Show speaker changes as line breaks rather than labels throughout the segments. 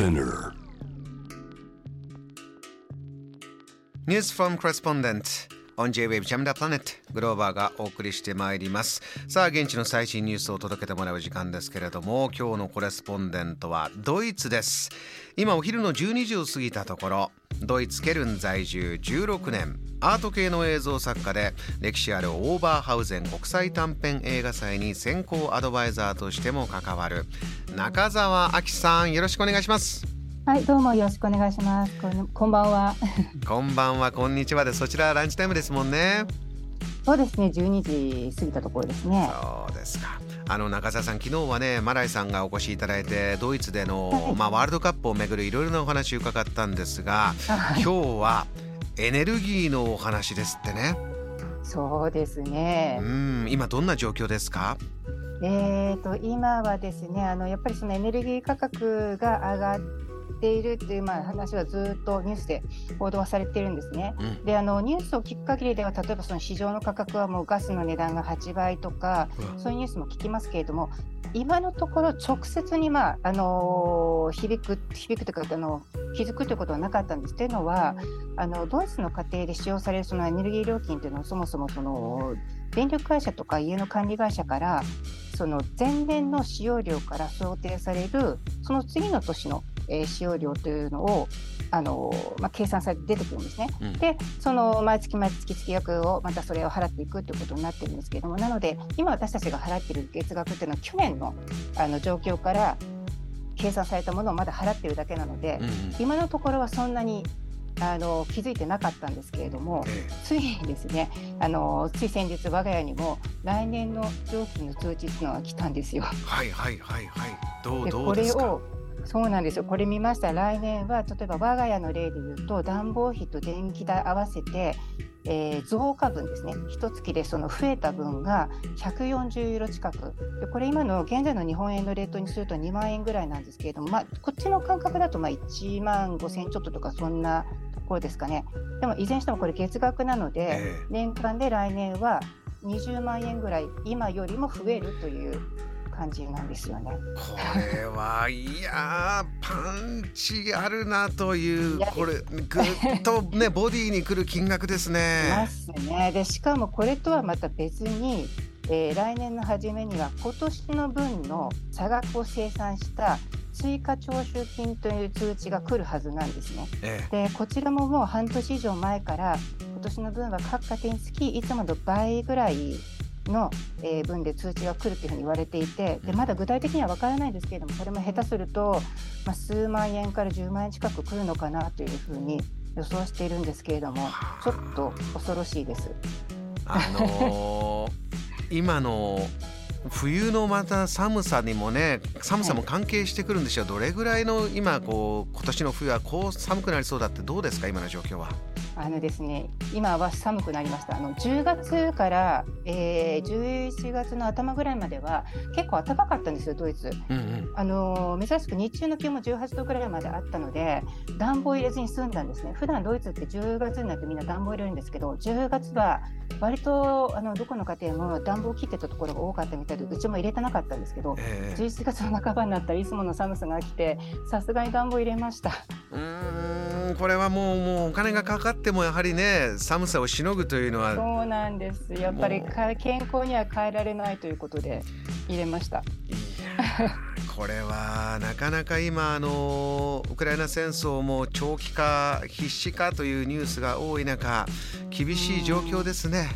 Spinner.
News from Correspondent on J-Wave Jam the Planet グローバーがお送りしてまいりますさあ現地の最新ニュースを届けてもらう時間ですけれども今日のコレスポンデントはドイツです今お昼の12時を過ぎたところドイツケルン在住16年。アート系の映像作家で歴史あるオーバーハウゼン国際短編映画祭に先行アドバイザーとしても関わる。中澤明さんよろしくお願いします。
はい、どうもよろしくお願いします。こん こんばんは。
こんばんはこんにちはでそちらランチタイムですもんね
そうですね、12時過ぎたところですね。
そうですか。あの中澤さん、昨日はね、マライさんがお越しいただいて、ドイツでの、
はい
まあ、ワールドカップをめぐるいろいろなお話を伺ったんですが、
はい
今日はエネルギーのお話ですってね。
そうです
う
ね。
ん、今どんな状況ですか？
えーと今はですね、あのやっぱりそのエネルギー価格が上がっているっていうまあ話はずっとニュースで報道はされているんですね。
うん、
で、あのニュースを聞く限りでは、例えばその市場の価格はもうガスの値段が8倍とか、そういうニュースも聞きますけれども、今のところ直接に、まああの響く響くというかあの気づくということはなかったんです。というのはあのドイツの家庭で使用されるそのエネルギー料金というのはそもそもその電力会社とか家の管理会社からその前年の使用量から想定されるその次の年の、えー使用量というのをあの、まあ、計算されて出てくるんですね。
うん
でその毎月毎月月額をまたそれを払っていくということになってるんですけれどもなので今私たちが払っている月額っていうのは去年のあの状況から計算されたものをまだ払っているだけなので、
うん、うん、
今のところはそんなにあの気づいてなかったんですけれども
え
ついにですねあのつい先日我が家にも来年の料金の通知っていうのが来たんですよ。
えはいはいはいはい。どう
で
どうですか？
これをそうなんですよ。これ見ました。来年は例えば我が家の例で言うと暖房費と電気代合わせて、えー増加分ですね。一月でその増えた分が140ユーロ近く。でこれ今の現在の日本円のレートにすると2万円ぐらいなんですけれども、まあ、こっちの感覚だとまあ1万5千ちょっととかそんなところですかね。でもいずれにしてもこれ月額なので、
ええ。
年間で来年は20万円ぐらい今よりも増えるという感じなんですよね。
これはいやーパンチあるなというこれぐっとね ボディにくる金額です
ま
ね。
すね。でしかもこれとはまた別に、えー来年の初めには今年の分の差額を生産した追加徴収金という通知が来るはずなんですね。
ええ
でこちらももう半年以上前から今年の分は各家庭につきいつもの倍ぐらいの、えー分で通知が来るというふうに言われていてでまだ具体的には分からないですけれどもこれも下手すると、まあ、数万円から10万円近く来るのかなというふうに予想しているんですけれどもちょっと恐ろしいです。
あのー今の 冬のまた寒さにもね寒さも関係してくるんでしょう、どれぐらいの今こう今年の冬はこう寒くなりそうだってどうですか今の状況は？
あのですね、今は寒くなりました。あの10月から、えー、11月の頭ぐらいまでは結構暖かかったんですよ、ドイツ。
うんうん
あのー珍しく日中の気温も18度ぐらいまであったので、暖房入れずに済んだんですね。普段ドイツって10月になってみんな暖房入れるんですけど、10月は割とあのどこの家庭も暖房を切ってたところが多かったみたいで、うちも入れてなかったんですけど、
ええ
11月の半ばになったらいつもの寒さが来て、さすがに暖房入れました。
うーんこれはもうもうお金がかかってもやはりね寒さをしのぐというのは
そうなんです。やっぱり健康には変えられないということで入れました。
これはなかなか今あのウクライナ戦争も長期化必至化というニュースが多い中厳しい状況ですね。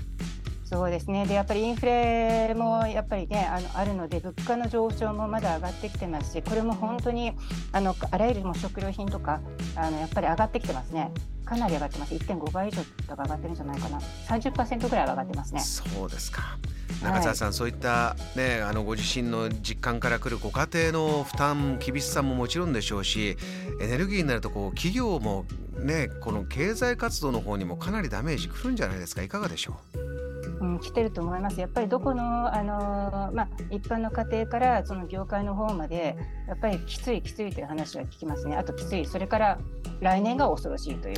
そうですね。で、やっぱりインフレもやっぱりね、あのあるので、物価の上昇もまだ上がってきてますし、これも本当にあのあらゆるも食料品とかあのやっぱり上がってきてますね。かなり上がってます。1.5倍以上とか上がってるんじゃないかな。30%ぐらい上がってますね。
そうですか中澤さん、そういった、ね、あのご自身の実感からくるご家庭の負担厳しさももちろんでしょうしエネルギーになるとこう企業も、ね、この経済活動の方にもかなりダメージくるんじゃないですかいかがでしょ
うん、来てると思います。やっぱりどこの、あのーまあ、一般の家庭からその業界の方まで、やっぱりきついきついという話は聞きますね。あときつい、それから来年が恐ろしいという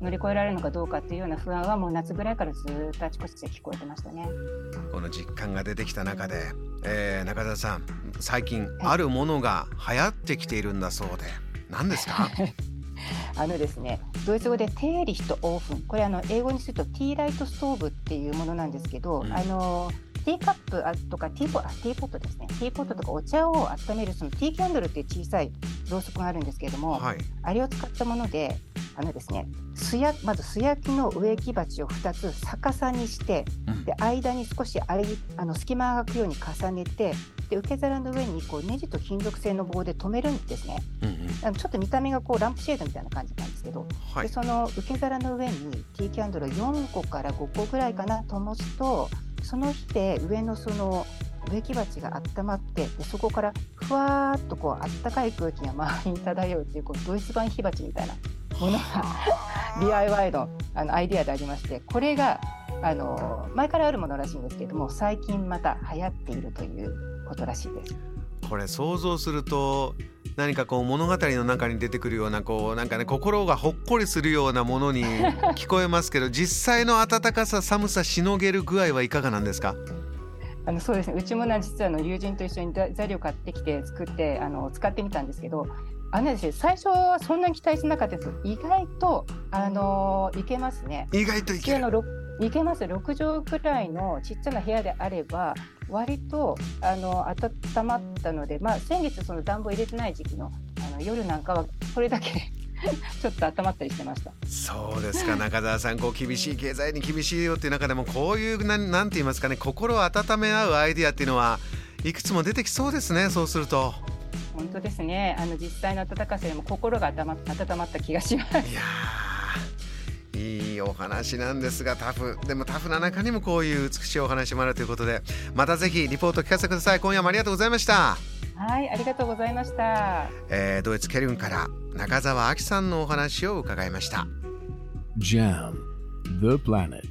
乗り越えられるのかどうかっていうような不安はもう夏ぐらいからずっとあちこちで聞こえてましたね。
この実感が出てきた中で、えー中澤さん最近あるものが流行ってきているんだそうで何ですか？
あのですね、ドイツ語でテーリヒトオーフン、これあの英語にするとティーライトストーブっていうものなんですけど、うん、あのティーカップとかティーポあティーポットですね、ティーポットとかお茶を温めるそのティーキャンドルっていう小さいろうそくがあるんですけれども、はい、あれを使ったもので、あのですね、素焼まず素焼きの植木鉢を2つ逆さにして、うん、で間に少しああの隙間が空くように重ねて、で受け皿の上にこうネジと金属製の棒で留めるんですね、うんうん、ちょっと見た目がこうランプシェードみたいな感じなんですけど、はい、でその受け皿の上にティーキャンドル4個から5個ぐらいかなと持つとその日で上のその植木鉢が温まってでそこからふわーっとこうあったかい空気が周りに漂うっていうこうドイツ版火鉢みたいなものが DIY のあのアイディアでありましてこれがあの前からあるものらしいんですけれども最近また流行っているということらしいです。
これ想像すると何かこう物語の中に出てくるようなこうなんかね心がほっこりするようなものに聞こえますけど 実際の暖かさ寒さしのげる具合はいかがなんですか？
あのそうですね。うちもな実はの友人と一緒に材料買ってきて作ってあの使ってみたんですけどあのですね最初はそんなに期待しなかったです意外とあのいけますね。
意外といける
いけます。6畳くらいのちっちゃな部屋であれば割とあの温まったので、まあ、先月その暖房入れてない時期のあの夜なんかはこれだけ ちょっと温まったりしてました。
そうですか。中澤さんこう厳しい経済に厳しいよっていう中でもこういうなんなんて言いますかね心を温め合うアイディアっていうのはいくつも出てきそうですねそうすると。
本当ですね。あの実際の暖かさよりも心が温まった気がします。い
やいいお話なんですがタフ。でもタフな中にもこういう美しいお話もあるということでまたぜひリポート聞かせてください。今夜もありがとうございました。
はいありがとうございました、
えー、ドイツケルンから中澤亜紀さんのお話を伺いました。
JAM The Planet